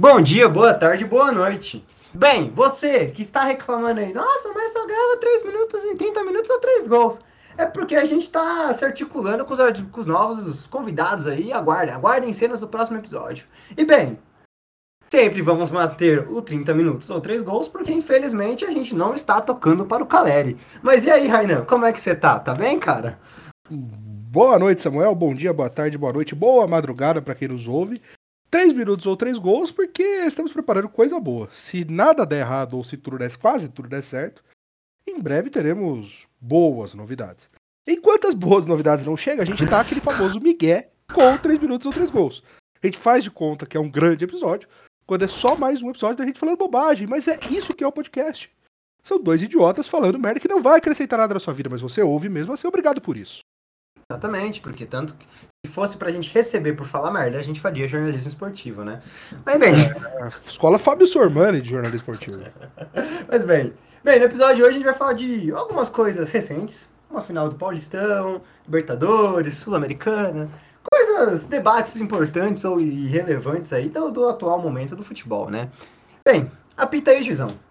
Bom dia, boa tarde, boa noite. Bem, você que está reclamando aí, nossa, mas só ganhava 3 minutos e 30 minutos ou 3 gols. É porque a gente está se articulando com os, com os novos convidados aí. Aguardem, aguardem cenas do próximo episódio. E bem, sempre vamos manter o 30 minutos ou 3 gols, porque infelizmente a gente não está tocando para o Caleri. Mas e aí, Rainan, como é que você tá? Tá bem, cara? Boa noite, Samuel. Bom dia, boa tarde, boa noite, boa madrugada para quem nos ouve. Três minutos ou três gols, porque estamos preparando coisa boa. Se nada der errado ou se tudo der, quase tudo der certo, em breve teremos boas novidades. Enquanto as boas novidades não chegam, a gente dá aquele famoso migué com três minutos ou três gols. A gente faz de conta que é um grande episódio, quando é só mais um episódio da gente falando bobagem, mas é isso que é o podcast. São dois idiotas falando merda que não vai acrescentar nada na sua vida, mas você ouve mesmo assim, obrigado por isso. Exatamente, porque tanto que se fosse pra gente receber por falar merda, a gente faria jornalismo esportivo, né? Mas bem. É, escola Fábio Sormani de jornalismo esportivo. Mas bem. Bem, no episódio de hoje a gente vai falar de algumas coisas recentes. Uma final do Paulistão, Libertadores, Sul-Americana. Coisas, debates importantes ou irrelevantes aí do, do atual momento do futebol, né? Bem, apita aí, Juizão.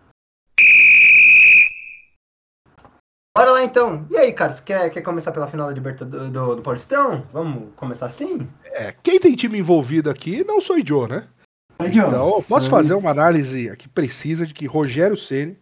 Bora lá então. E aí, cara, você quer, quer começar pela final da Libertadores do, do, Paulistão? Vamos começar assim? É, quem tem time envolvido aqui não sou Joe, né? Então, posso fazer uma análise aqui precisa de que Rogério Ceni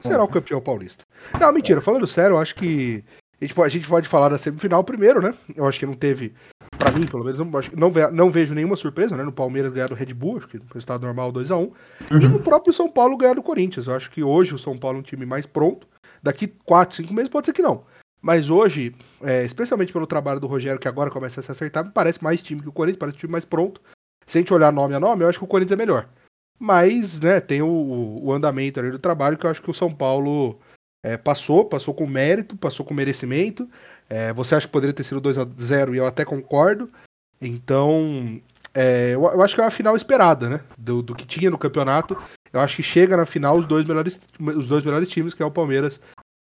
será o campeão paulista. Não, mentira, falando sério, eu acho que a gente, a gente pode falar da semifinal primeiro, né? Eu acho que não teve, para mim, pelo menos, não, não, vejo nenhuma surpresa, né? No Palmeiras ganhar do Red Bull, acho que foi estado normal 2 a 1 uhum. E no próprio São Paulo ganhar do Corinthians. Eu acho que hoje o São Paulo é um time mais pronto Daqui 4, 5 meses pode ser que não. Mas hoje, é, especialmente pelo trabalho do Rogério, que agora começa a se acertar, me parece mais time que o Corinthians, parece um time mais pronto. Se a gente olhar nome a nome, eu acho que o Corinthians é melhor. Mas, né, tem o, o andamento ali do trabalho que eu acho que o São Paulo é, passou, passou com mérito, passou com merecimento. É, você acha que poderia ter sido 2 a 0 e eu até concordo. Então, é, eu, eu, acho que é uma final esperada, né? Do, do que tinha no campeonato. Eu acho que chega na final os dois melhores, os dois melhores times, que é o Palmeiras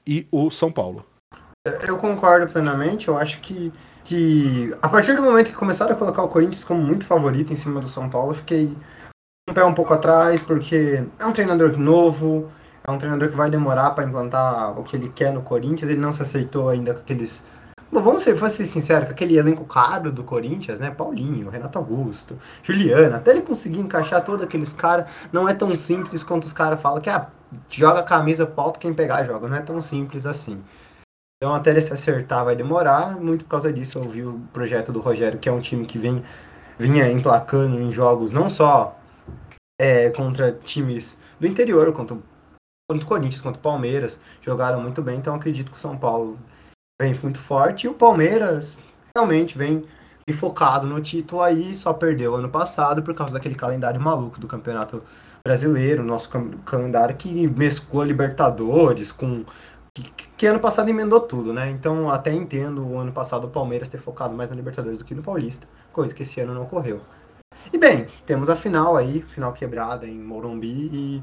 e o São Paulo. Eu concordo plenamente. Eu acho que, que a partir do momento que começaram a colocar o Corinthians como muito favorito em cima do São Paulo, eu fiquei um pé um pouco atrás, porque é um treinador novo, é um treinador que vai demorar para implantar o que ele quer no Corinthians. Ele não se aceitou ainda com aqueles Bom, vamos ser, ser sinceros, com aquele elenco caro do Corinthians, né? Paulinho, Renato Augusto, Juliana, até ele conseguir encaixar todos aqueles caras, não é tão simples quanto os caras falam que ah, joga a camisa pro alto, quem pegar joga. Não é tão simples assim. Então até ele se acertar vai demorar, muito por causa disso eu vi o projeto do Rogério, que é um time que vem, vinha emplacando em jogos não só é, contra times do interior, quanto quanto Corinthians, quanto Palmeiras, jogaram muito bem, então acredito que o São Paulo vem muito forte. E o Palmeiras realmente vem focado no título aí, só perdeu ano passado por causa daquele calendário maluco do Campeonato Brasileiro, nosso calendário que mesclou Libertadores com. Que, que, ano passado emendou tudo, né? Então até entendo o ano passado o Palmeiras ter focado mais na Libertadores do que no Paulista, coisa que esse ano não ocorreu. E bem, temos a final aí, final quebrada em Morumbi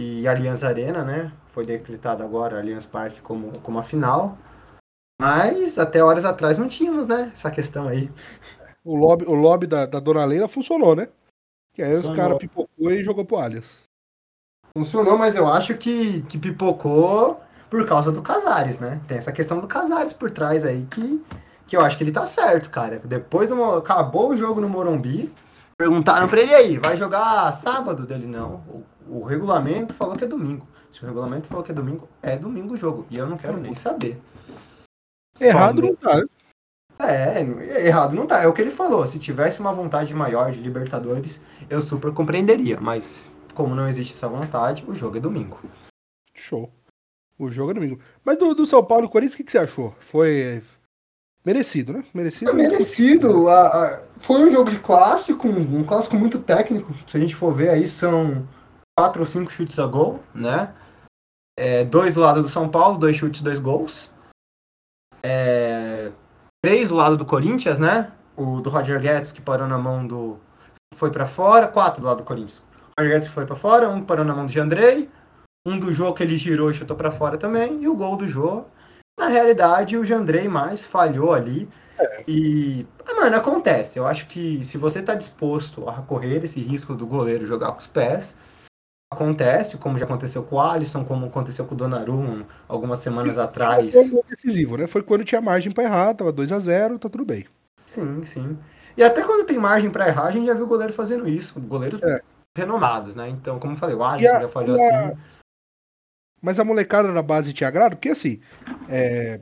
e, e Arena, né? Foi decretado agora Allianz Parque como, como a final. Mas até horas atrás não tínhamos, né? Essa questão aí. O lobby, o lobby da, da Dona Leila funcionou, né? Que aí funcionou. os caras pipocou e jogou pro Alias. Funcionou, mas eu acho que, que pipocou por causa do Casares, né? Tem essa questão do Casares por trás aí que, que eu acho que ele tá certo, cara. Depois do, acabou o jogo no Morumbi, perguntaram pra ele aí, vai jogar sábado dele? Não. O, o regulamento falou que é domingo. Se o regulamento falou que é domingo, é domingo o jogo. E eu não quero nem saber. Errado não tá, né? É, errado não tá. É o que ele falou. Se tivesse uma vontade maior de Libertadores, eu super compreenderia. Mas como não existe essa vontade, o jogo é domingo. Show. O jogo é domingo. Mas do, do São Paulo e Corinthians, o que, que você achou? Foi merecido, né? Merecido. É merecido. A, a, foi um jogo de clássico, um, um clássico muito técnico. Se a gente for ver aí, são quatro ou cinco chutes a gol, né? É, dois do lado do São Paulo, dois chutes, dois gols. É, três do lado do Corinthians, né? O do Roger Guedes, que parou na mão do. Foi para fora. Quatro do lado do Corinthians. O Roger Guedes que foi para fora. Um parou na mão do Jandrei. Um do Jô que ele girou e chutou para fora também. E o gol do Jô. Na realidade, o Jandrei mais falhou ali. É. E, mano, acontece. Eu acho que se você tá disposto a correr esse risco do goleiro jogar com os pés, acontece, como já aconteceu com o Alisson, como aconteceu com o Donnarumma algumas semanas atrás. Foi decisivo, né? Foi quando tinha margem para errar, tava 2 a 0 tá tudo bem. Sim, sim. E até quando tem margem para errar, a gente já viu o goleiro fazendo isso. Goleiros é. renomados, né? Então, como eu falei, o Alisson a, já falhou a... assim. Mas a molecada da base te agrada? Porque assim, é...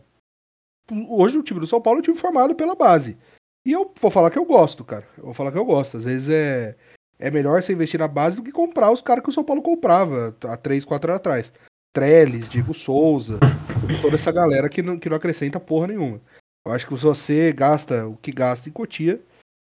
hoje o time do São Paulo é um time formado pela base. E eu vou falar que eu gosto, cara. Eu vou falar que eu gosto. Às vezes é é melhor você investir na base do que comprar os caras que o São Paulo comprava há 3, 4 anos atrás. Trellis, Diego Souza, toda essa galera que não, que não acrescenta porra nenhuma. Eu acho que se você gasta o que gasta em Cotia,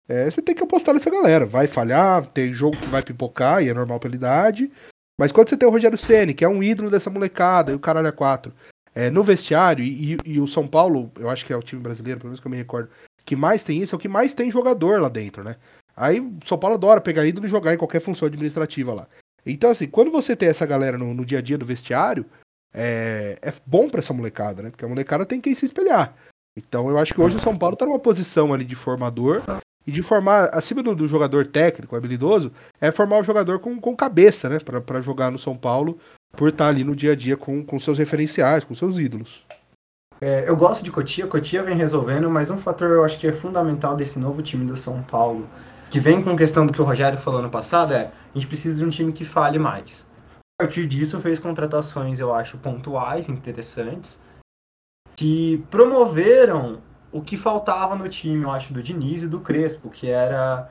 é, você tem que apostar nessa galera. Vai falhar, tem jogo que vai pipocar e é normal pela idade. Mas quando você tem o Rogério Ceni, que é um ídolo dessa molecada, e o caralho é quatro, é, no vestiário, e, e, o São Paulo, eu acho que é o time brasileiro, pelo menos que eu me recordo, que mais tem isso, é o que mais tem jogador lá dentro, né? Aí São Paulo adora pegar ídolo e jogar em qualquer função administrativa lá. Então, assim, quando você tem essa galera no, no dia a dia do vestiário, é, é bom para essa molecada, né? Porque a molecada tem quem se espelhar. Então eu acho que hoje o São Paulo tá numa posição ali de formador e de formar, acima do, do jogador técnico, habilidoso, é formar o jogador com, com cabeça, né? para jogar no São Paulo, por estar tá ali no dia a dia com, com seus referenciais, com seus ídolos. É, eu gosto de Cotia, Cotia vem resolvendo, mas um fator eu acho que é fundamental desse novo time do São Paulo que vem com questão do que o Rogério falou no passado, é a gente precisa de um time que fale mais. A partir disso, fez contratações, eu acho, pontuais, interessantes, que promoveram o que faltava no time, eu acho, do Diniz e do Crespo, que era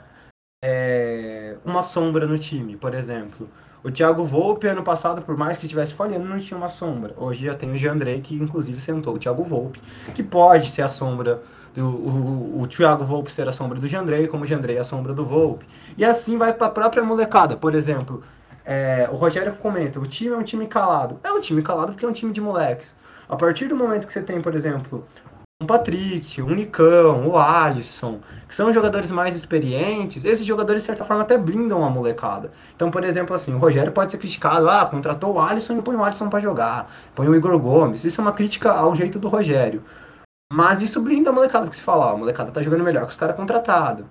é, uma sombra no time, por exemplo. O Thiago Volpe, ano passado, por mais que estivesse falhando, não tinha uma sombra. Hoje já tem o Jean que inclusive sentou o Thiago Volpe, que pode ser a sombra o, o Thiago Volpe ser a sombra do Jandrei, como o Jandrei é a sombra do Volpe. E assim vai para a própria molecada. Por exemplo, é, o Rogério comenta, o time é um time calado. É um time calado porque é um time de moleques. A partir do momento que você tem, por exemplo, um Patrick, um Nicão, o Alisson, que são jogadores mais experientes, esses jogadores, de certa forma, até blindam a molecada. Então, por exemplo, assim, o Rogério pode ser criticado, ah, contratou o Alisson e põe o Alisson para jogar, põe o Igor Gomes. Isso é uma crítica ao jeito do Rogério. Mas isso blinda a molecada, porque se fala, ó, a molecada tá jogando melhor que os caras contratados.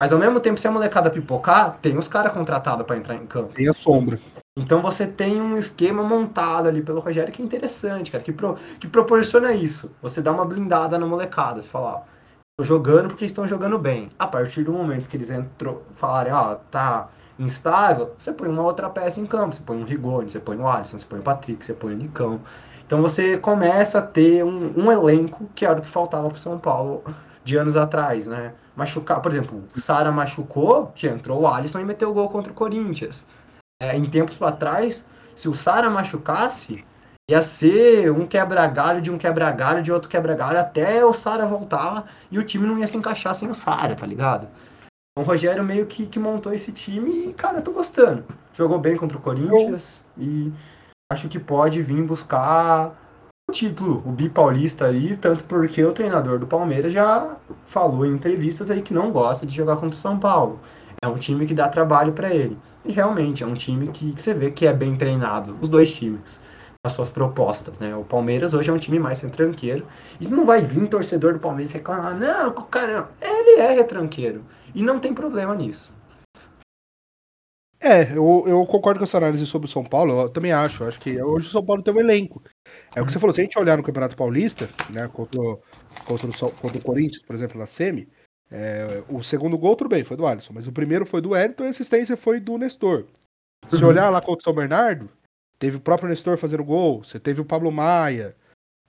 Mas ao mesmo tempo, se a molecada pipocar, tem os caras contratados para entrar em campo. Tem a sombra. Então você tem um esquema montado ali pelo Rogério que é interessante, cara, que, pro, que proporciona isso. Você dá uma blindada na molecada, você fala, ó, tô jogando porque estão jogando bem. A partir do momento que eles entrou, falarem, ó, tá instável, você põe uma outra peça em campo. Você põe um Rigoni, você põe o Alisson, você põe o Patrick, você põe o Nicão. Então você começa a ter um, um elenco que era o que faltava para São Paulo de anos atrás, né? Machucar, por exemplo, o Sara machucou, que entrou o Alisson e meteu o gol contra o Corinthians. É, em tempos atrás, se o Sara machucasse, ia ser um quebra-galho de um quebra-galho de outro quebra-galho até o Sara voltar e o time não ia se encaixar sem o Sara, tá ligado? Então, o Rogério meio que, que montou esse time e, cara, eu tô gostando. Jogou bem contra o Corinthians e acho que pode vir buscar o título, o bipaulista aí, tanto porque o treinador do Palmeiras já falou em entrevistas aí que não gosta de jogar contra o São Paulo. É um time que dá trabalho para ele. E realmente é um time que, que, você vê que é bem treinado, os dois times, as suas propostas, né? O Palmeiras hoje é um time mais retranqueiro e não vai vir torcedor do Palmeiras reclamar, não, o cara, ele é retranqueiro e não tem problema nisso. É, eu, eu concordo com essa análise sobre o São Paulo, eu também acho. Acho que hoje o São Paulo tem um elenco. É o que você falou, se a gente olhar no Campeonato Paulista, né, contra, o, contra, o, contra o Corinthians, por exemplo, na Semi, é, o segundo gol, tudo bem, foi do Alisson, mas o primeiro foi do Wellington e a assistência foi do Nestor. Se uhum. olhar lá contra o São Bernardo, teve o próprio Nestor fazendo gol, você teve o Pablo Maia,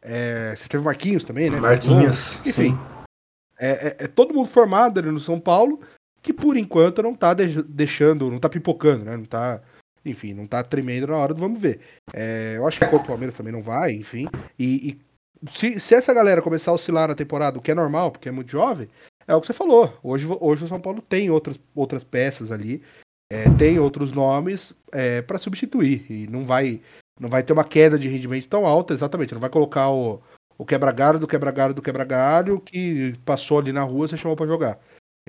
é, você teve o Marquinhos também, né? Marquinhos, Enfim, é, é, é, todo mundo formado ali no São Paulo que por enquanto não tá deixando, não tá pipocando, né? Não tá, enfim, não tá tremendo na hora do vamos ver. É, eu acho que contra o Palmeiras também não vai, enfim. E, e se, se, essa galera começar a oscilar na temporada, o que é normal, porque é muito jovem, é o que você falou. Hoje, hoje o São Paulo tem outras, outras peças ali, é, tem outros nomes é, para substituir. E não vai, não vai ter uma queda de rendimento tão alta, exatamente. Não vai colocar o, o quebra-galho do quebra-galho do quebra-galho que passou ali na rua, você chamou para jogar.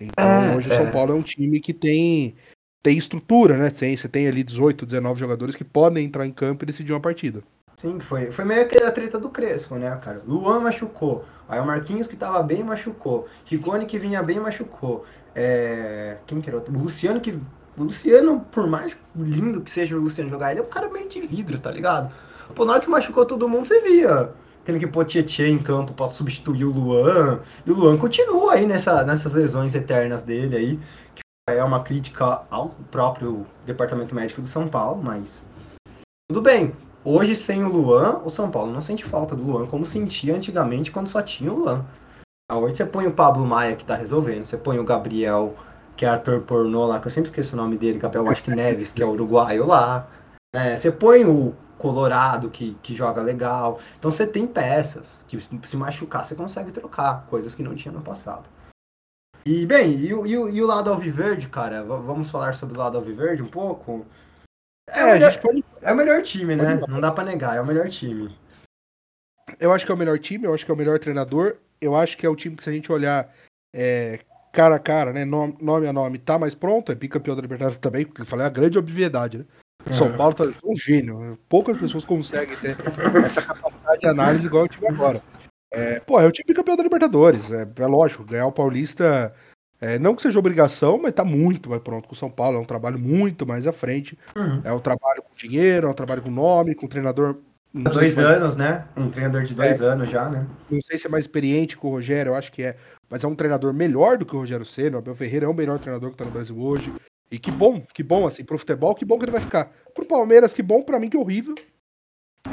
Então, é, hoje o São é. Paulo é um time que tem, tem estrutura, né? Tem, você tem ali 18, 19 jogadores que podem entrar em campo e decidir uma partida. Sim, foi, foi meio que a treta do Crespo, né, cara? Luan machucou. Aí o Marquinhos que tava bem machucou. Ricone que vinha bem machucou. É... Quem que era outro? O Luciano que. O Luciano, por mais lindo que seja o Luciano jogar, ele é um cara meio de vidro, tá ligado? Pô, na hora que machucou todo mundo, você via. Tendo que pôr Tietchan em campo pra substituir o Luan. E o Luan continua aí nessa, nessas lesões eternas dele aí. Que é uma crítica ao próprio departamento médico do São Paulo, mas. Tudo bem, Hoje, sem o Luan, o São Paulo não sente falta do Luan como sentia antigamente quando só tinha o Luan. Hoje você põe o Pablo Maia que tá resolvendo, você põe o Gabriel, que é ator pornô lá, que eu sempre esqueço o nome dele, Gabriel acho que Neves, que é uruguaio lá. É, você põe o Colorado, que, que joga legal. Então você tem peças que se machucar você consegue trocar, coisas que não tinha no passado. E bem, e, o, e, e o lado alviverde, cara, vamos falar sobre o lado alviverde um pouco? É, é, o melhor, pode... é o melhor time, né? Não dá para negar, é o melhor time. Eu acho que é o melhor time, eu acho que é o melhor treinador. Eu acho que é o time que, se a gente olhar é, cara a cara, né? Nome, nome a nome, tá mais pronto, é bicampeão da Libertadores também, porque eu falei a grande obviedade, né? O São é. Paulo tá um gênio. Poucas pessoas conseguem ter essa capacidade de análise igual eu tive agora. É, pô, é o time campeão da Libertadores. É, é lógico, ganhar o Paulista é, não que seja obrigação, mas está muito mais pronto com o São Paulo. É um trabalho muito mais à frente. Uhum. É um trabalho com dinheiro, é um trabalho com nome, com treinador. Há dois anos, né? Um treinador de dois é, anos já, né? Não sei se é mais experiente que o Rogério, eu acho que é. Mas é um treinador melhor do que o Rogério Senna. O Abel Ferreira é o melhor treinador que está no Brasil hoje. E que bom, que bom, assim, pro futebol, que bom que ele vai ficar. Pro Palmeiras, que bom, para mim, que horrível.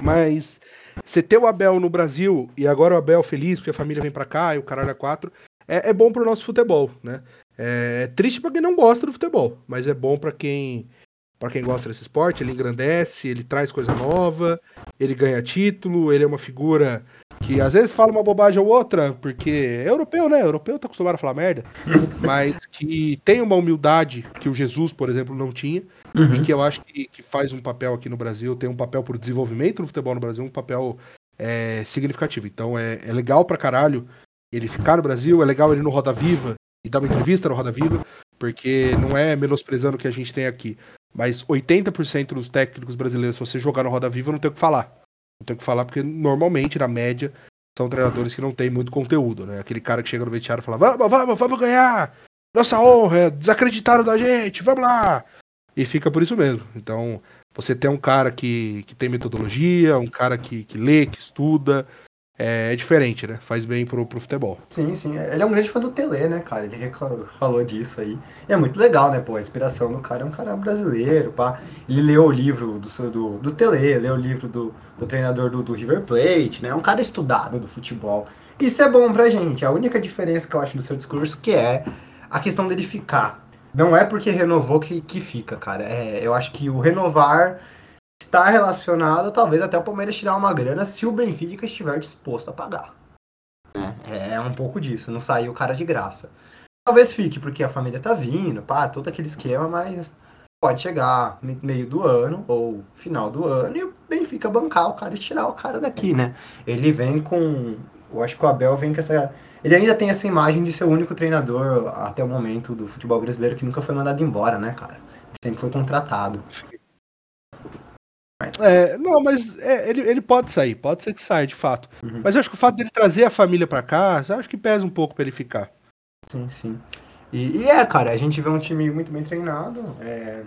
Mas você ter o Abel no Brasil e agora o Abel feliz porque a família vem para cá e o caralho é quatro, é, é bom pro nosso futebol, né? É, é triste para quem não gosta do futebol, mas é bom para quem para quem gosta desse esporte, ele engrandece, ele traz coisa nova, ele ganha título, ele é uma figura que às vezes fala uma bobagem ou outra, porque é europeu, né? Europeu tá acostumado a falar merda, mas que tem uma humildade que o Jesus, por exemplo, não tinha, uhum. e que eu acho que, que, faz um papel aqui no Brasil, tem um papel pro desenvolvimento do futebol no Brasil, um papel é, significativo. Então é, é legal pra caralho ele ficar no Brasil, é legal ele no Roda Viva e dar uma entrevista no Roda Viva, porque não é menosprezando o que a gente tem aqui. Mas 80% dos técnicos brasileiros, se você jogar no Roda Viva, não tem o que falar. Não tem o que falar, porque normalmente, na média, são treinadores que não têm muito conteúdo, né? Aquele cara que chega no vestiário e fala: vamos, vamos, vamos ganhar! Nossa honra, desacreditaram da gente, vamos lá! E fica por isso mesmo. Então, você tem um cara que, que tem metodologia, um cara que, que lê, que estuda, é, é, diferente, né? Faz bem pro, pro futebol. Sim, sim. Ele é um grande fã do Tele, né, cara? Ele falou disso aí. E é muito legal, né, pô? A inspiração do cara é um cara brasileiro, pá. Ele leu o livro do, do, do Tele, leu o livro do, do treinador do, do River Plate, né? É um cara estudado do futebol. Isso é bom pra gente. A única diferença que eu acho do seu discurso que é a questão dele ficar. Não é porque renovou que, que fica, cara. É, eu acho que o renovar está relacionado talvez até o Palmeiras tirar uma grana se o Benfica estiver disposto a pagar. É, é um pouco disso, não sair o cara de graça. Talvez fique porque a família tá vindo, pá, todo aquele esquema, mas pode chegar meio do ano ou final do ano e o Benfica bancar o cara e tirar o cara daqui, né? Ele vem com. Eu acho que o Abel vem com essa. Ele ainda tem essa imagem de ser o único treinador até o momento do futebol brasileiro que nunca foi mandado embora, né, cara? Sempre foi contratado. É, não, mas é, ele, ele pode sair, pode ser que saia, de fato. Uhum. Mas eu acho que o fato dele trazer a família para cá, acho que pesa um pouco para ele ficar. Sim, sim. E, e, é, cara, a gente vê um time muito bem treinado. É...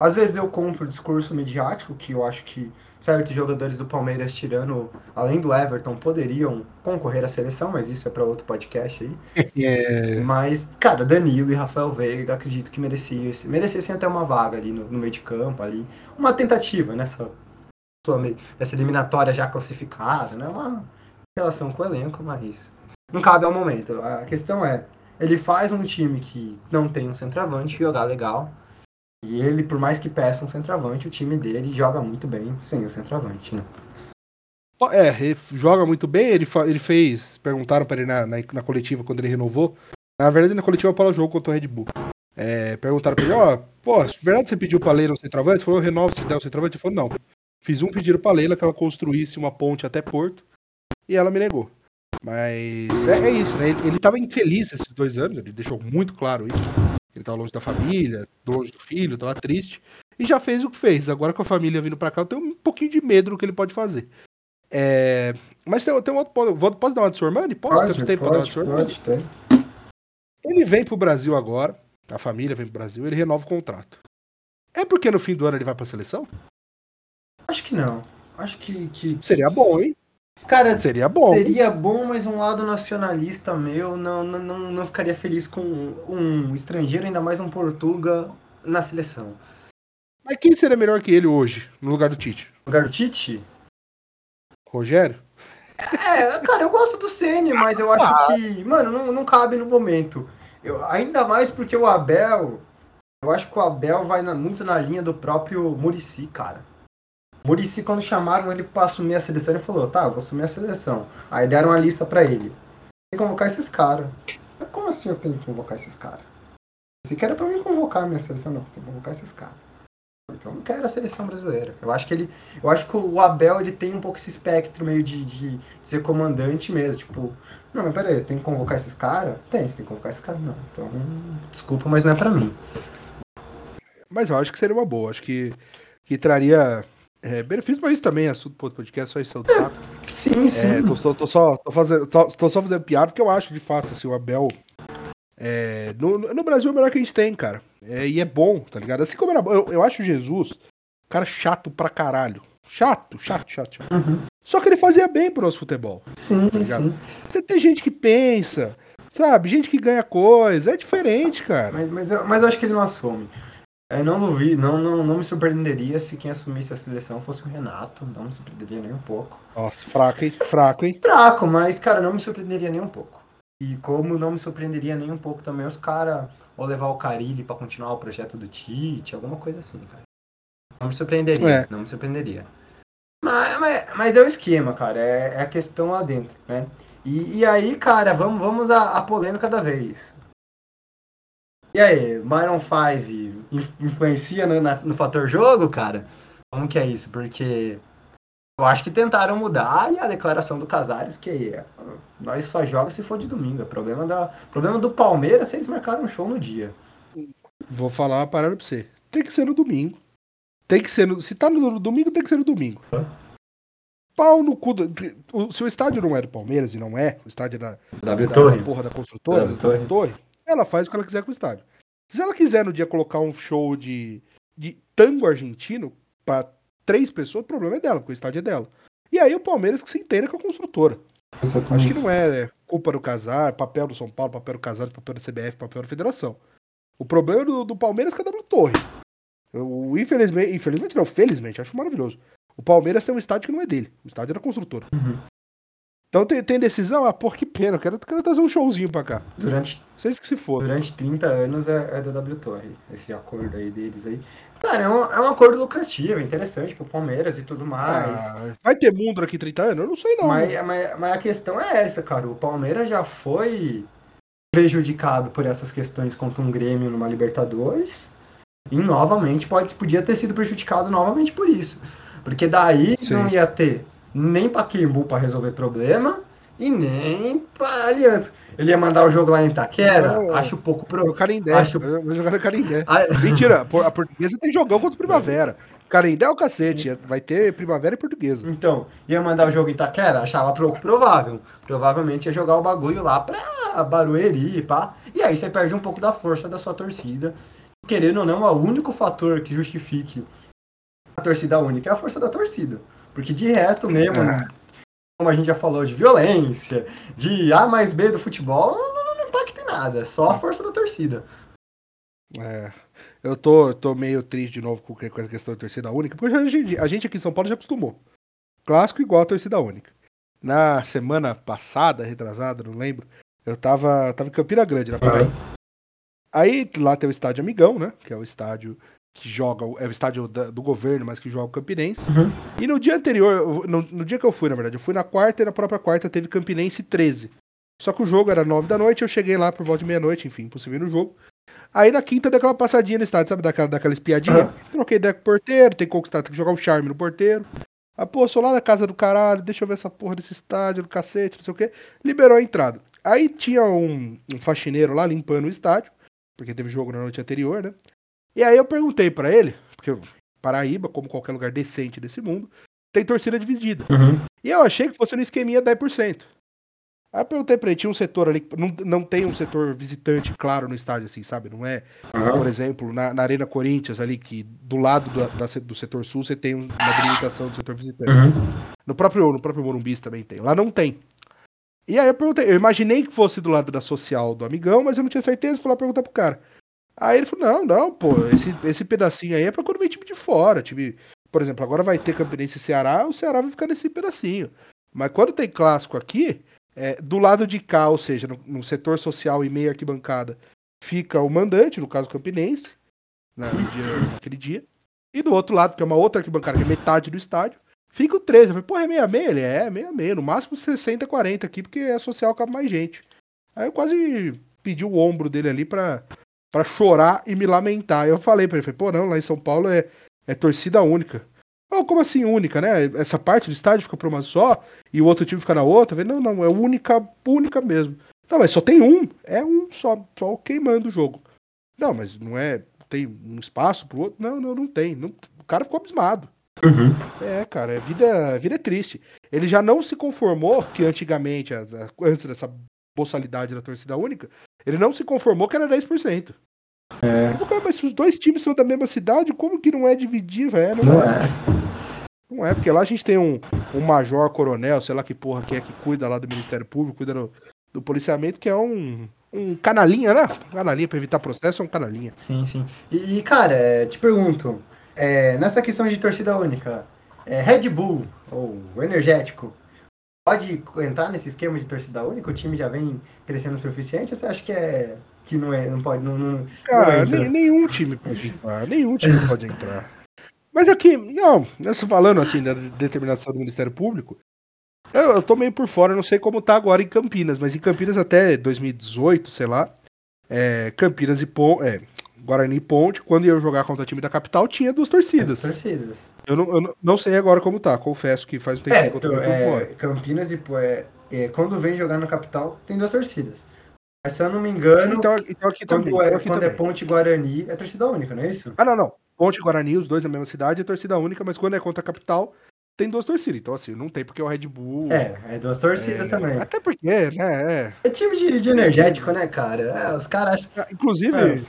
Às vezes eu compro o discurso midiático, que eu acho que certos jogadores do Palmeiras, tirando, além do Everton, poderiam concorrer à seleção, mas isso é para outro podcast aí. É. Mas, cara, Danilo e Rafael Veiga, acredito que merecessem, merecessem até uma vaga ali no, no meio de campo, ali. Uma tentativa nessa, nessa eliminatória já classificada, né? Uma relação com o elenco, mas não cabe ao momento. A questão é, ele faz um time que não tem um centroavante jogar legal e ele, por mais que peça um centroavante, o time dele joga muito bem sem o centroavante, né? É, ele joga muito bem, ele, ele fez. Perguntaram para ele na, na, na, coletiva quando ele renovou. Na verdade, na coletiva para o jogo contra o Red Bull. É, perguntaram para ele, ó, oh, pô, verdade você pediu para Leila um centroavante? Ele falou, eu renovo se der um centroavante. Ele falou, não. Fiz um pedido para Leila que ela construísse uma ponte até Porto e ela me negou. Mas é, é isso, né? Ele, ele tava infeliz esses dois anos, ele deixou muito claro isso. Ele estava longe da família, longe do filho, estava triste. e já fez o que fez. Agora com a família vindo para cá, eu tenho um pouquinho de medo do que ele pode fazer. É... Mas tem, tem um outro. Posso dar uma de Sormani? Posso? Pode, tempo pode, dar uma de Sormani? Pode, Ele vem pro Brasil agora. A família vem pro Brasil, ele renova o contrato. É porque no fim do ano ele vai pra seleção? Acho que não. Acho que. que... Seria bom, hein? Cara, seria bom. Seria bom, mas um lado nacionalista meu não, não, não ficaria feliz com um estrangeiro, ainda mais um Portuga, na seleção. Mas quem seria melhor que ele hoje, no lugar do Tite? No lugar do Tite? Rogério? É, cara, eu gosto do Ceni, mas eu acho ah. que, mano, não, não cabe no momento. Eu, ainda mais porque o Abel, eu acho que o Abel vai na, muito na linha do próprio Murici, cara. Murici, quando chamaram ele para assumir a seleção, ele falou: tá, vou assumir a seleção. Aí deram uma lista para ele. Tem que convocar esses caras. Como assim eu tenho que convocar esses caras? Se quer para mim convocar a minha seleção, não, tem que convocar esses caras. Então eu não quero a seleção brasileira. Eu acho que ele. Eu acho que o Abel ele tem um pouco esse espectro meio de, de, de ser comandante mesmo. Tipo, não, mas peraí, tem que convocar esses caras? Tem, você tem que convocar esses caras, não. Então, desculpa, mas não é para mim. Mas eu acho que seria uma boa. Acho que, que traria é, benefício, mas isso também é assunto pro podcast, só isso é o saco. Sim, é, sim. Tô, tô, tô, só, tô, fazendo, tô, tô, só fazendo piada porque eu acho, de fato, assim, o Abel. É, no, no Brasil é o melhor que a gente tem, cara. É, e é bom, tá ligado? Assim como era eu, eu acho Jesus um cara chato pra caralho. Chato, chato, chato. chato. Uhum. Só que ele fazia bem pro nosso futebol. Sim, tá sim. Você tem gente que pensa, sabe? Gente que ganha coisa. É diferente, cara. Mas, mas, eu, mas eu acho que ele não assume. Eu não duvido, não, não, não me surpreenderia se quem assumisse a seleção fosse o Renato. Não me surpreenderia nem um pouco. Nossa, fraco, hein? Fraco, hein? Fraco, mas, cara, não me surpreenderia nem um pouco. E como não me surpreenderia nem um pouco também os caras ou levar o Carilli para continuar o projeto do Tite, alguma coisa assim, cara. Não me surpreenderia, é. não me surpreenderia. Mas, mas, mas, é o esquema, cara, é, é, a questão lá dentro, né? E, e aí, cara, vamos, vamos à, à polêmica da vez. E aí, Myron 5 influencia no, na, no fator jogo, cara? Como que é isso? Porque eu acho que tentaram mudar e a declaração do Casares que nós só joga se for de domingo. O problema, da, problema do Palmeiras é eles marcaram um show no dia. Vou falar uma parada pra você. Tem que ser no domingo. Tem que ser no, se tá no domingo, tem que ser no domingo. Hã? Pau no cu. Do, se o estádio não é do Palmeiras e não é, o estádio é da, w da, Torre. porra da construtora, da. Torre ela faz o que ela quiser com o estádio. Se ela quiser no dia colocar um show de, de tango argentino pra três pessoas, o problema é dela, porque o estádio é dela. E aí o Palmeiras que se inteira com a construtora. Exatamente. Acho que não é culpa do Casar, papel do São Paulo, papel do Casar, papel da CBF, papel da Federação. O problema do, do Palmeiras é que é da Torre. Eu, infelizmente, infelizmente não, felizmente, acho maravilhoso. O Palmeiras tem um estádio que não é dele. O estádio é da construtora. Uhum. Então tem, tem, decisão? Ah, porra, que pena. Eu quero, quero trazer um showzinho pra cá. Durante. Vocês que se for. Durante 30 anos é, é da W Torre. Esse acordo aí deles aí. Cara, é um, é um acordo lucrativo, interessante pro Palmeiras e tudo mais. Ah, vai ter mundo daqui 30 anos? Eu não sei não. Mas, mas, mas, a questão é essa, cara. O Palmeiras já foi prejudicado por essas questões contra um Grêmio numa Libertadores. E novamente pode, podia ter sido prejudicado novamente por isso. Porque daí Sim. não ia ter nem pra Kimbu pra resolver problema e nem pra Aliança. Ele ia mandar o jogo lá em Itaquera? Não, acho pouco pro. Carindé. Acho... Vou jogar no Carindé. Ah, Mentira, a portuguesa tem jogão contra o Primavera. Carindé é o cacete, vai ter Primavera e Portuguesa. Então, ia mandar o jogo em Itaquera? Achava pouco provável. Provavelmente ia jogar o bagulho lá pra Barueri, pá. E aí você perde um pouco da força da sua torcida. Querendo ou não, é o único fator que justifique a torcida única é a força da torcida. Porque de resto mesmo, ah. como a gente já falou, de violência, de A mais B do futebol, não, não, impacta em nada. É só a força da torcida. É. Eu tô, tô meio triste de novo com essa questão da torcida única, porque a gente, a gente aqui em São Paulo já acostumou. Clássico igual a torcida única. Na semana passada, retrasada, não lembro, eu tava, tava em Campina Grande, na Paraíba. Aí lá tem o estádio Amigão, né? Que é o estádio que joga, é o estádio da, do governo, mas que joga o Campinense. Uhum. E no dia anterior, no, no, dia que eu fui, na verdade, eu fui na quarta e na própria quarta teve Campinense 13. Só que o jogo era 9 da noite, eu cheguei lá por volta de meia-noite, enfim, impossível no jogo. Aí na quinta deu aquela passadinha no estádio, sabe, daquela, daquela espiadinha. Uhum. Troquei ideia com o porteiro, tem que conquistar, tem que jogar o um charme no porteiro. Ah, pô, sou lá na casa do caralho, deixa eu ver essa porra desse estádio, do cacete, não sei o quê. Liberou a entrada. Aí tinha um, um faxineiro lá limpando o estádio, porque teve jogo na noite anterior, né? E aí eu perguntei para ele, porque Paraíba, como qualquer lugar decente desse mundo, tem torcida dividida. Uhum. E eu achei que fosse no esqueminha 10%. Aí eu perguntei pra ele, tinha um setor ali, não, não tem um setor visitante, claro, no estádio, assim, sabe? Não é, uhum. por exemplo, na, na, Arena Corinthians ali, que do lado do, da, do setor sul você tem uma delimitação do setor visitante. Uhum. No, próprio, no próprio Morumbis também tem. Lá não tem. E aí eu perguntei, eu imaginei que fosse do lado da social do amigão, mas eu não tinha certeza, fui lá perguntar pro cara. Aí ele falou, não, não, pô, esse, esse pedacinho aí é pra quando vem time de fora. Time, por exemplo, agora vai ter Campinense e Ceará, o Ceará vai ficar nesse pedacinho. Mas quando tem clássico aqui, é, do lado de cá, ou seja, no, no, setor social e meia arquibancada, fica o mandante, no caso Campinense, né, dia, naquele dia. E do outro lado, que é uma outra arquibancada, que é metade do estádio, fica o 13. Eu falei, porra, é 66? Ele é, 66. No máximo 60, 40 aqui, porque é social, cabe mais gente. Aí eu quase pedi o ombro dele ali pra, pra chorar e me lamentar. Eu falei pra ele, falei, pô, não, lá em São Paulo é, é torcida única. Oh, como assim única, né? Essa parte do estádio fica pra uma só e o outro time fica na outra? Não, não, é única, única mesmo. Não, mas só tem um. É um só, só queimando o jogo. Não, mas não é. Tem um espaço pro outro? Não, não, não tem. Não, o cara ficou abismado. Uhum. É, cara, a vida, a vida é triste. Ele já não se conformou que antigamente, antes dessa boçalidade da torcida única, ele não se conformou que era 10%. É. Mas se os dois times são da mesma cidade, como que não é dividir, velho? Não, não é. Não é, porque lá a gente tem um, um major, coronel, sei lá que porra que é que cuida lá do Ministério Público, cuida do, do policiamento, que é um, um canalinha, né? Canalinha pra evitar processo, é um canalinha. Sim, sim. E, cara, é, te pergunto, é, nessa questão de torcida única, é, Red Bull, ou energético, pode entrar nesse esquema de torcida única? O time já vem crescendo o suficiente? Ou você acha que é que não é, não pode, não, não Cara, não nenhum time pode entrar, nenhum time pode entrar. Mas aqui, não, nessa falando assim da determinação do Ministério Público, eu, eu tô meio por fora, não sei como tá agora em Campinas, mas em Campinas até 2018, sei lá, é, Campinas e Ponte, é, Guarani Ponte, quando ia jogar contra o time da capital, tinha duas torcidas. Duas torcidas. Eu não, eu não sei agora como tá, confesso que faz um tempo é, que eu tô então, é, por fora. Campinas e é, é, quando vem jogar na capital, tem duas torcidas. Mas se eu não me engano, então, então aqui quando, também, é, então aqui quando é Ponte Guarani, é torcida única, não é isso? Ah, não, não. Ponte Guarani, os dois na mesma cidade, é torcida única, mas quando é contra a capital, tem duas torcidas. Então, assim, não tem porque é o Red Bull. É, é duas torcidas é, também. Até porque, né? É, é time de, de energético, né, cara? É, os caras acham. Ah, inclusive.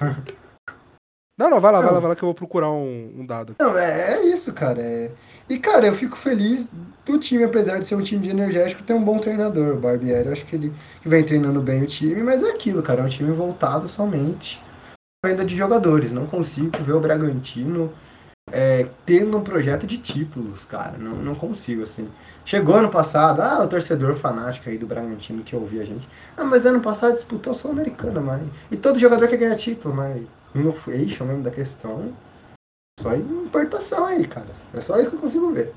Não, não, vai lá, não. vai lá, vai lá que eu vou procurar um, um dado. Não, é, é isso, cara. É... E, cara, eu fico feliz do time, apesar de ser um time de energético, ter um bom treinador, o Barbieri. Eu acho que ele vem treinando bem o time, mas é aquilo, cara. É um time voltado somente à venda de jogadores. Não consigo ver o Bragantino é, tendo um projeto de títulos, cara. Não, não consigo, assim. Chegou ano passado, ah, o torcedor fanático aí do Bragantino que ouvia a gente. Ah, mas ano passado disputou a Sul-Americana, mas. E todo jogador quer ganhar título, mas no eixo mesmo da questão, só importação aí, cara. É só isso que eu consigo ver.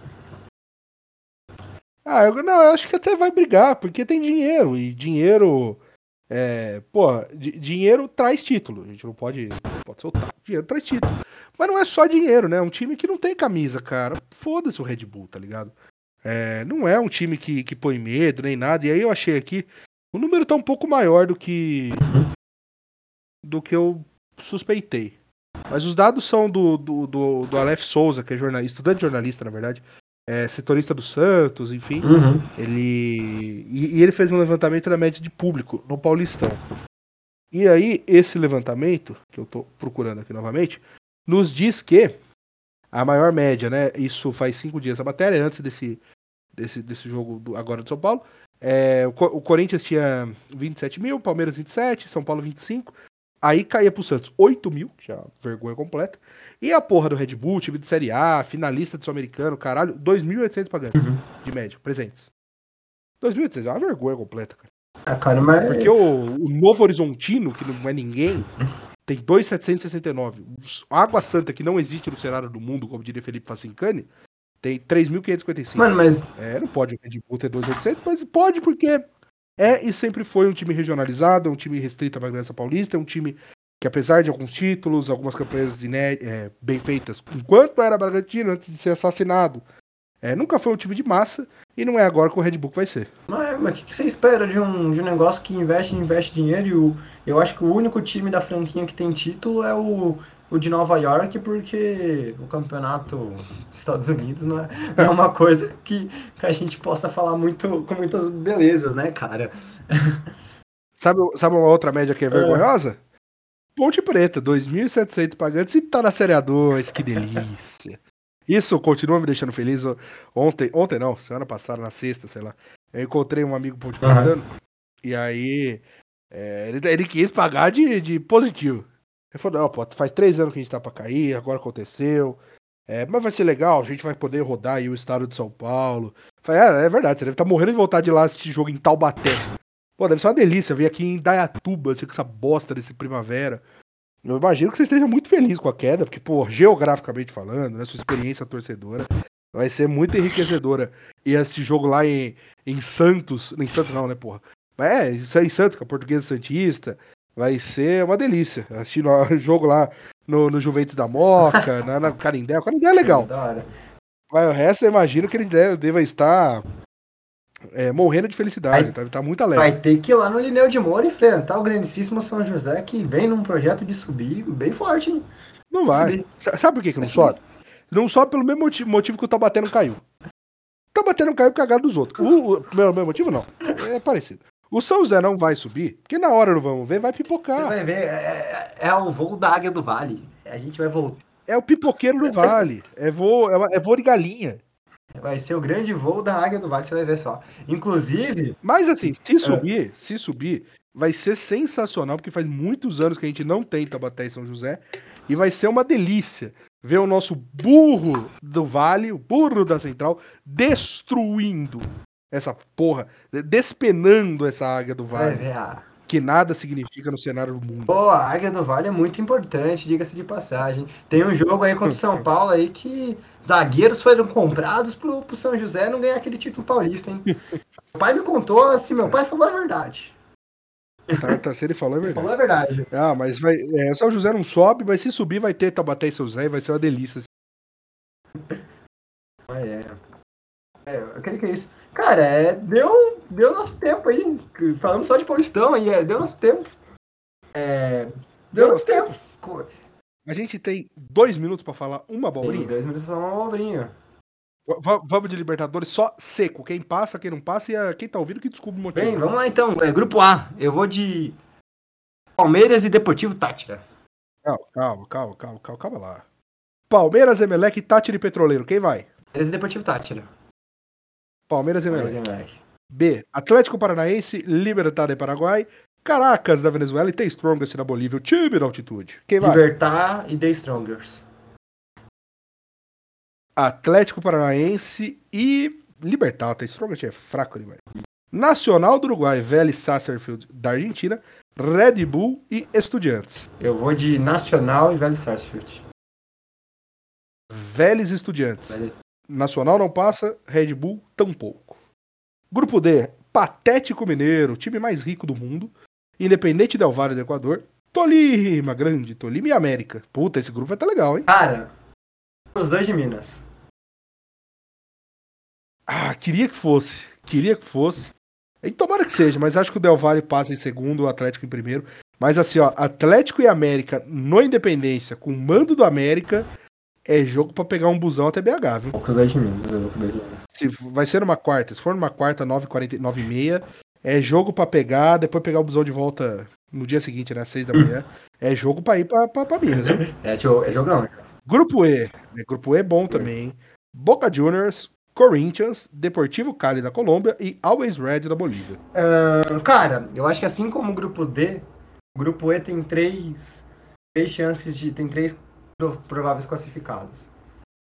Ah, eu, não, eu acho que até vai brigar, porque tem dinheiro, e dinheiro. É, pô, dinheiro traz título. A gente não pode, pode soltar. Dinheiro traz título. Mas não é só dinheiro, né? É um time que não tem camisa, cara. Foda-se o Red Bull, tá ligado? É, não é um time que, que põe medo nem nada. E aí eu achei aqui. O número tá um pouco maior do que. Do que eu suspeitei. Mas os dados são do, do, do, do Aleph Souza, que é jornalista, estudante jornalista, na verdade. É setorista do Santos, enfim. Uhum. Ele. E, e, ele fez um levantamento da média de público no Paulistão. E aí, esse levantamento, que eu tô procurando aqui novamente, nos diz que a maior média, né? Isso faz cinco dias a matéria, antes desse, desse, desse jogo do, agora do São Paulo. É, o, o Corinthians tinha 27 mil, Palmeiras 27, São Paulo 25, Aí caía pro Santos 8 mil, já vergonha completa. E a porra do Red Bull, time de Série A, finalista do Sul-Americano, caralho, 2.800 pagantes uhum. de média, presentes. 2.800, é uma vergonha completa, cara. Ah, cara, mas... Porque o, o Novo Horizontino, que não é ninguém, tem 2.769. Água Santa, que não existe no cenário do mundo, como diria Felipe Facincani, tem 3.555. Mano, mas... É, não pode o Red Bull ter 2.800, mas pode porque é e sempre foi um time regionalizado, é um time restrito à Bragança Paulista, é um time que apesar de alguns títulos, algumas campanhas é, bem feitas, enquanto era Bragantino, antes de ser assassinado, É, nunca foi um time de massa e não é agora que o Red Bull vai ser. Mas, mas o que, você espera de um, de um negócio que investe investe dinheiro e o, eu acho que o único time da franquinha que tem título é o, o de Nova York, porque o campeonato dos Estados Unidos não é, não é uma coisa que, que a gente possa falar muito com muitas belezas, né, cara? Sabe, sabe uma outra média que é, é. vergonhosa? É. Ponte Preta, 2.700 pagantes e tá na Série A2, que delícia. Isso continua me deixando feliz. Ontem, ontem não, semana passada, na sexta, sei lá. Eu encontrei um amigo ponte uhum. e aí é, ele, ele, quis pagar de, de positivo. Ele falou, não, pô, faz três anos que a gente tá pra cair, agora aconteceu. É, mas vai ser legal, a gente vai poder rodar aí o estado de São Paulo. falei, é, é verdade, você deve estar tá morrendo de vontade de ir lá assistir jogo em Taubaté. Pô, deve ser uma delícia vir aqui em Dayatuba, assim, com essa bosta desse primavera. Eu imagino que você esteja muito feliz com a queda, porque, pô, geograficamente falando, né, sua experiência torcedora vai ser muito enriquecedora. E assistir jogo lá em, em Santos, em Santos não, né, porra? É, em Santos, com a portuguesa Santista, vai ser uma delícia. Assistir o jogo lá no, no Juventus da Moca, na, na Carindé. O Carindé é legal. Mas o resto eu imagino que ele deve, deva estar é, morrendo de felicidade, vai, tá, tá muito alegre. Vai ter que ir lá no Lineu de Moura enfrentar o grandíssimo São José, que vem num projeto de subir bem forte, hein? Não vai. Subir. Sabe por que, que não sobe? Não sobe pelo mesmo motivo, motivo que o Taubaté não caiu. O Taubaté não caiu por cagado dos outros. O, o, pelo mesmo motivo, não. É parecido. O São José não vai subir, porque na hora não vamos ver, vai pipocar. Você vai ver, é, é, é o voo da Águia do Vale. A gente vai voltar. É o pipoqueiro do Vale. É voo, é, é voo de galinha. Vai ser o grande voo da Águia do Vale, você vai ver só. Inclusive. Mas assim, se subir, é. se subir, vai ser sensacional, porque faz muitos anos que a gente não tem Tabaté e São José. E vai ser uma delícia ver o nosso burro do Vale, o burro da Central, destruindo essa porra, despenando essa águia do Vale. É, é que nada significa no cenário do mundo. Pô, a Águia do Vale é muito importante, diga-se de passagem. Tem um jogo aí contra o São Paulo aí que zagueiros foram comprados pro, pro São José não ganhar aquele título paulista, hein? o pai me contou assim, meu pai falou a verdade. Tá, tá, se ele falou é verdade. Falou a verdade. Ah, mas vai. É, São José não sobe, mas se subir vai ter Tabaté e São José e vai ser uma delícia. É. É, eu creio que é isso. Cara, é, deu, deu nosso tempo aí. Falamos só de Paulistão aí, é, deu nosso tempo. É, deu nosso tempo. A gente tem dois minutos pra falar uma abobrinha? Tem dois minutos pra falar uma abobrinha. V vamos de Libertadores só seco. Quem passa, quem não passa e a, quem tá ouvindo que descobre o motivo. Bem, vamos lá então. É, grupo A. Eu vou de Palmeiras e Deportivo Tátira. Calma, calma, calma, calma, calma, calma lá. Palmeiras, Emelec, Tátira e Petroleiro. Quem vai? Palmeiras e Deportivo Tátira. Palmeiras e Emelec. B. Atlético Paranaense, Libertad de Paraguai, Caracas da Venezuela e The Strongest da Bolívia, o time da altitude. Quem vai? Libertar e The Strongest. Atlético Paranaense e Libertar. The Strongest é fraco demais. Nacional do Uruguai, Vélez Sarsfield da Argentina, Red Bull e Estudiantes. Eu vou de Nacional e Vélez Sarsfield. Vélez Estudiantes. Vélez. Nacional não passa, Red Bull tampouco. Grupo D, Patético Mineiro, time mais rico do mundo. Independente Del Valle do Equador. Tolima, grande Tolima e América. Puta, esse grupo vai estar tá legal, hein? Cara, os dois de Minas. Ah, queria que fosse. Queria que fosse. E tomara que seja, mas acho que o Del Valle passa em segundo, o Atlético em primeiro. Mas assim, ó, Atlético e América no Independência, com o mando do América, é jogo para pegar um busão até BH, viu? Poucos de Minas, Se vai ser numa quarta, se for numa quarta, 9h40, e meia, é jogo para pegar, depois pegar o busão de volta no dia seguinte, né, às 6 da manhã. é jogo para ir pra, pra, pra Minas, viu? É, é jogão. Grupo E. É, grupo E é bom também. Boca Juniors, Corinthians, Deportivo Cali da Colômbia e Always Red da Bolívia. Uh, cara, eu acho que assim como o grupo D, o grupo E tem três, três chances de. tem três prováveis classificados.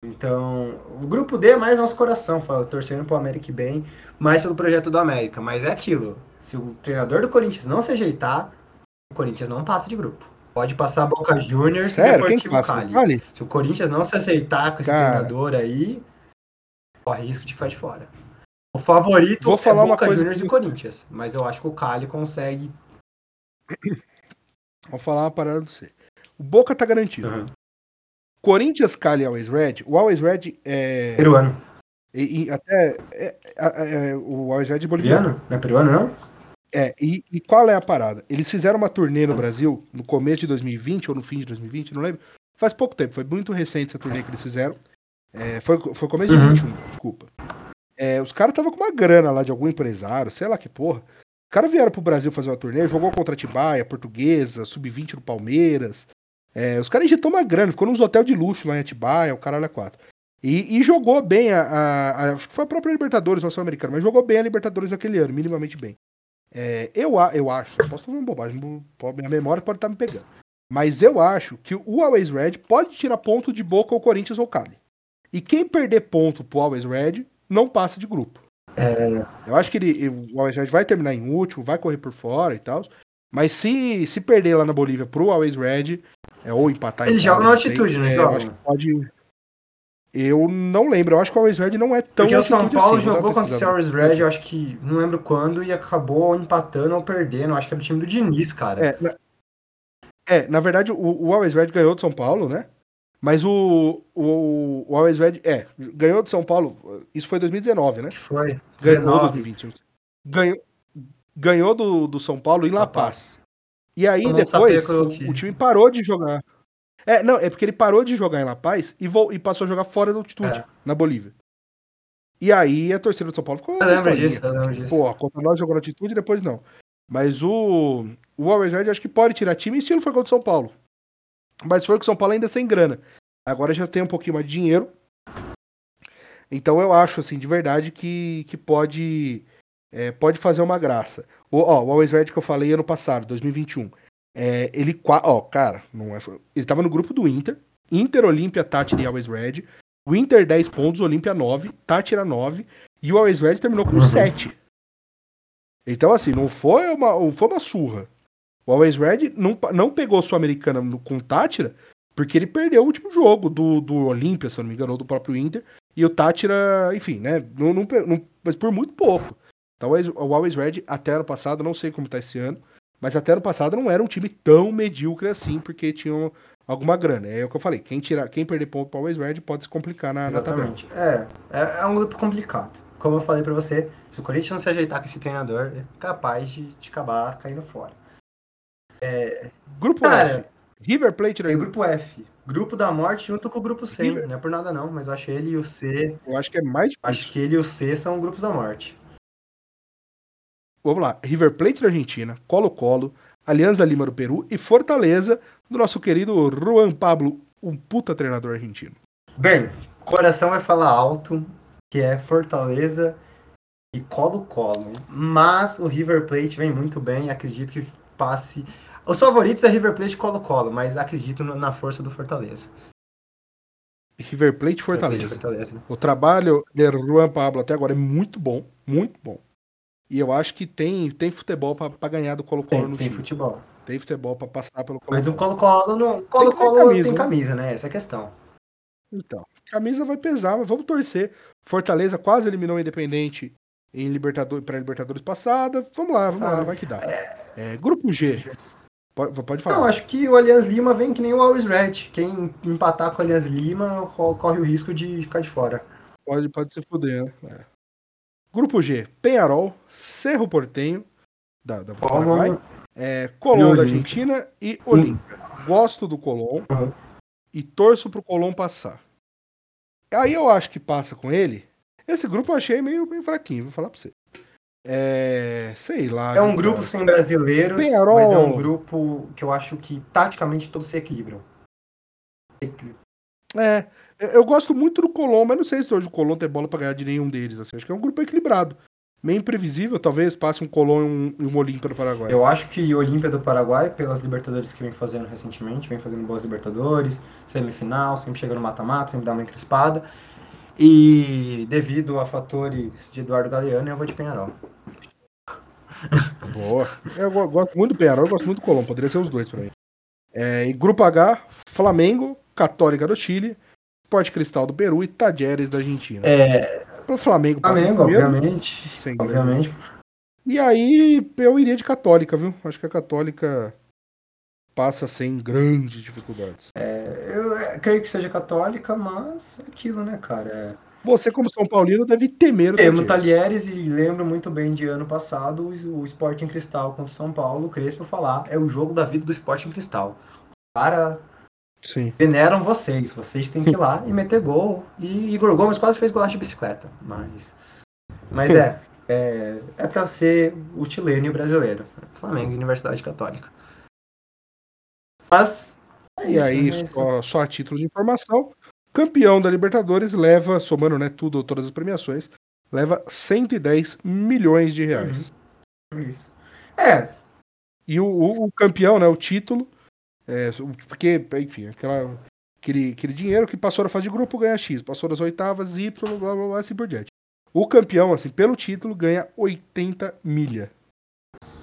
Então, o grupo D é mais nosso coração, fala, torcendo pro América bem, mais pelo projeto do América. Mas é aquilo, se o treinador do Corinthians não se ajeitar, o Corinthians não passa de grupo. Pode passar Boca Juniors Sério? e Deportivo Cali. Cali. Se o Corinthians não se aceitar com esse Cara. treinador aí, corre risco de ficar de fora. O favorito Vou falar é Boca uma coisa Juniors que... e Corinthians, mas eu acho que o Cali consegue. Vou falar uma parada pra você. O Boca tá garantido. Uhum. Corinthians, Cali e Always Red. O Always Red é. Peruano. E, e até é, é, é, o Always Red boliviano. Não é peruano, não? É, e, e, qual é a parada? Eles fizeram uma turnê no Brasil no começo de 2020 ou no fim de 2020, não lembro. Faz pouco tempo, foi muito recente essa turnê que eles fizeram. É, foi, foi começo de uhum. 21, desculpa. É, os caras estavam com uma grana lá de algum empresário, sei lá que porra. Os caras vieram pro Brasil fazer uma turnê, jogou contra a Tibaia, Portuguesa, Sub-20 no Palmeiras. É, os caras injetou uma grana, ficou nos hotéis de luxo lá em Atibaia, o caralho é quatro. E, e, jogou bem a, a, a, Acho que foi a própria Libertadores, não americana, mas jogou bem a Libertadores daquele ano, minimamente bem. É, eu, eu acho, posso estar falando bobagem, minha memória pode estar me pegando. Mas eu acho que o Always Red pode tirar ponto de boca ao Corinthians ou Cali. E quem perder ponto pro Always Red não passa de grupo. É... Eu acho que ele, o Always Red vai terminar em último, vai correr por fora e tal. Mas se, se perder lá na Bolívia pro Always Red, é, ou empatar Eles jogam na altitude, né? É, eu acho que pode. Eu não lembro, eu acho que o Always Red não é tão. Porque o São Paulo assim, jogou contra o Always Red, eu acho que não lembro quando, e acabou empatando ou perdendo. Eu acho que era o time do Diniz, cara. É, na, é, na verdade, o, o Always Red ganhou do São Paulo, né? Mas o, o, o Always Red, é, ganhou do São Paulo, isso foi 2019, né? Foi. Ganhou 2020. Ganhou, ganhou do, do São Paulo em La Paz. E aí depois o, o, time parou de jogar. É, não, é porque ele parou de jogar em La Paz e, e passou a jogar fora da altitude, é. na Bolívia. E aí a torcida do São Paulo ficou. Eu lembro disso, eu lembro disso. Pô, contra nós jogou na altitude e depois não. Mas o, o Red acho que pode tirar time, estilo foi contra o São Paulo. Mas foi com o São Paulo ainda sem grana. Agora já tem um pouquinho mais de dinheiro. Então eu acho, assim, de verdade, que, que pode é, pode fazer uma graça. O, ó, o Always Red que eu falei ano passado, 2021. É, ele, ó, cara, não é, ele tava no grupo do Inter. Inter, Olímpia, Tátira e Always Red. O Inter 10 pontos, Olímpia 9, Tátira 9. E o Always Red terminou com uhum. 7. Então, assim, não foi uma, não foi uma surra. O Always Red não, não pegou Sul-Americana com Tátira porque ele perdeu o último jogo do, do Olímpia, se eu não me engano, ou do próprio Inter. E o Tátira, enfim, né? Não, não, não, mas por muito pouco. Então o Always Red, até ano passado, não sei como tá esse ano, mas até ano passado não era um time tão medíocre assim, porque tinham alguma grana. É o que eu falei, quem, tirar, quem perder ponto para o Always Red pode se complicar na, Exatamente. na tabela. É, é, é um grupo complicado. Como eu falei para você, se o Corinthians não se ajeitar com esse treinador, é capaz de, de acabar caindo fora. É... Grupo Cara, F. River Plate é grupo F. Grupo da morte junto com o grupo C. River. Não é por nada não, mas eu acho ele e o C. Eu acho que é mais difícil. Acho que ele e o C são grupos da morte. Vamos lá. River Plate da Argentina, Colo-Colo, Alianza Lima do Peru e Fortaleza do nosso querido Juan Pablo, um puta treinador argentino. Bem, coração vai falar alto, que é Fortaleza e Colo-Colo. Mas o River Plate vem muito bem, acredito que passe. Os favoritos é River Plate e Colo-Colo, mas acredito na força do Fortaleza. River Plate Fortaleza. Fortaleza. O trabalho de Juan Pablo até agora é muito bom, muito bom. E eu acho que tem, tem futebol para ganhar do Colo-Colo no tem time. Tem futebol. Tem futebol para passar pelo Colo-Colo. Mas o Colo-Colo não. Colo-Colo tem, camisa, tem camisa, né? Essa é a questão. Então, camisa vai pesar, mas vamos torcer. Fortaleza quase eliminou o Independente em Libertadores, para Libertadores passada. Vamos lá, vamos Sabe. lá, vai que dá. É... É, grupo G. Pode, pode falar. Não, acho que o Allianz Lima vem que nem o Always Red. Quem empatar com o Allianz Lima corre o risco de ficar de fora. Pode, pode se fuder, né? Grupo G, Penharol, Cerro Portenho, da, da Paraguai, é, Colón da Argentina e Olímpia. Gosto do Colón uhum. e torço pro Colón passar. Aí eu acho que passa com ele. Esse grupo eu achei meio bem fraquinho, vou falar pra você. É. Sei lá. É um grupo sem brasileiros, Penharol... mas é um grupo que eu acho que taticamente todos se equilibram. É, eu gosto muito do Colom, mas não sei se hoje o Colom tem bola para ganhar de nenhum deles. Assim. Acho que é um grupo equilibrado. Meio imprevisível, talvez passe um Colom e um, um Olímpia do Paraguai. Eu acho que o Olímpia do Paraguai, pelas Libertadores que vem fazendo recentemente, vem fazendo boas Libertadores, semifinal, sempre chega no mata-mata, sempre dá uma encrespada. E devido a fatores de Eduardo Galeano, eu vou de Penharol. Boa. Eu gosto muito do Penharol, eu gosto muito do Colom, poderia ser os dois pra mim. É, e grupo H, Flamengo, Católica do Chile, Sport Cristal do Peru e Tajeres da Argentina. É. O Flamengo Flamengo, primeiro, obviamente. Sem obviamente. E aí eu iria de Católica, viu? Acho que a Católica passa sem grandes dificuldades. É, eu creio que seja católica, mas é aquilo, né, cara? Você, como São Paulino, deve temer o Temo Talheres e lembro muito bem de ano passado o Sporting Cristal contra o São Paulo. Crespo falar, é o jogo da vida do Sporting Cristal. Para Sim. veneram vocês. Vocês têm que ir lá e meter gol. E Igor Gomes quase fez golaço de bicicleta. Mas, mas é, é, é para ser o chileno e o brasileiro. Flamengo Universidade Católica. Mas. É e aí, né? só, só a título de informação, campeão da Libertadores leva, somando né, tudo, todas as premiações, leva 110 milhões de reais. Uhum. Isso. É. E o, o, o, campeão, né, o título, é, porque, enfim, aquela, aquele, aquele dinheiro que passou da fase de grupo ganha X, passou das oitavas, Y, blá blá blá, assim por diante. O campeão, assim, pelo título, ganha 80 milha.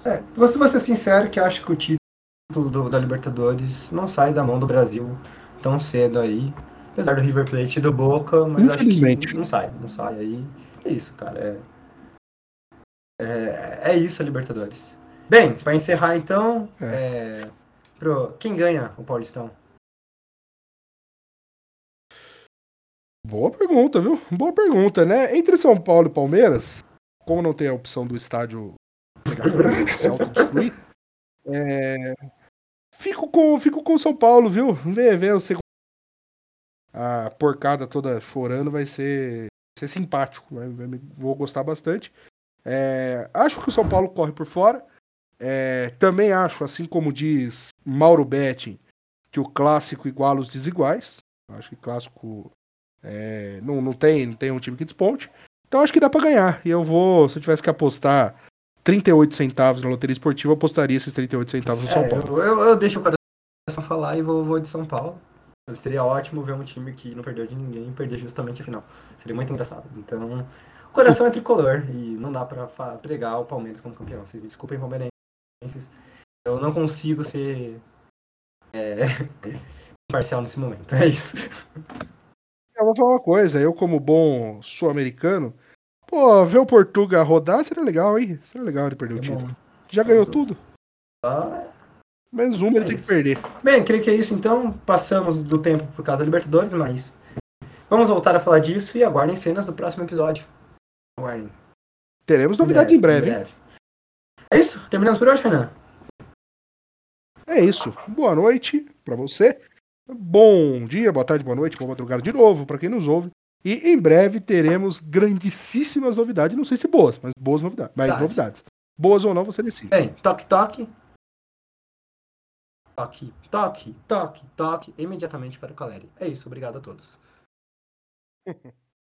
É, vou ser sincero que acho que o título do, da Libertadores não sai da mão do Brasil tão cedo aí. Apesar do River Plate e do Boca, mas acho que não sai, não sai aí. É isso, cara. É, é, é isso a Libertadores. Bem, para encerrar então, é. Pro, quem ganha o Paulistão? Boa pergunta, viu? Boa pergunta, né? Entre São Paulo e Palmeiras, como não tem a opção do estádio se autodestruir, é... fico com fico com São Paulo, viu? Ver, ver o segundo a porcada toda chorando vai ser, ser simpático, vai, vai, vou gostar bastante. É... acho que o São Paulo corre por fora. É... também acho, assim como diz Mauro Betting, que o clássico iguala os desiguais. Acho que clássico é, não, não, tem, não tem um time que desponte. Então acho que dá para ganhar. E eu vou, se eu tivesse que apostar 38 centavos na loteria esportiva, eu apostaria esses 38 centavos no é, São Paulo. Eu, eu, deixo o coração falar e vou, vou de São Paulo. Seria ótimo ver um time que não perdeu de ninguém perder justamente a final. Seria muito engraçado. Então, o coração é tricolor e não dá para pregar o Palmeiras como campeão. Vocês me desculpem, Eu não consigo ser é, imparcial nesse momento. É isso. Eu vou falar uma coisa, eu como bom sul-americano, pô, ver o Portugal rodar seria legal, hein? Seria legal ele perder é o título. Bom. Já ganhou tudo. Ah, Menos um é ele tem que perder. Bem, creio que é isso então. Passamos do tempo por causa da Libertadores, mas vamos voltar a falar disso e aguardem cenas do próximo episódio. Aguardem. Teremos novidades em breve. Em breve. É isso? Terminamos por hoje, Renan? É isso. Boa noite para você. Bom dia, boa tarde, boa noite, boa madrugada de novo para quem nos ouve. E em breve teremos grandíssimas novidades, não sei se boas, mas boas novidades. Mas novidades. Boas ou não, você decide. Bem, toque, toque. Toque, toque, toque, toque, imediatamente para o Caleri. É isso, obrigado a todos.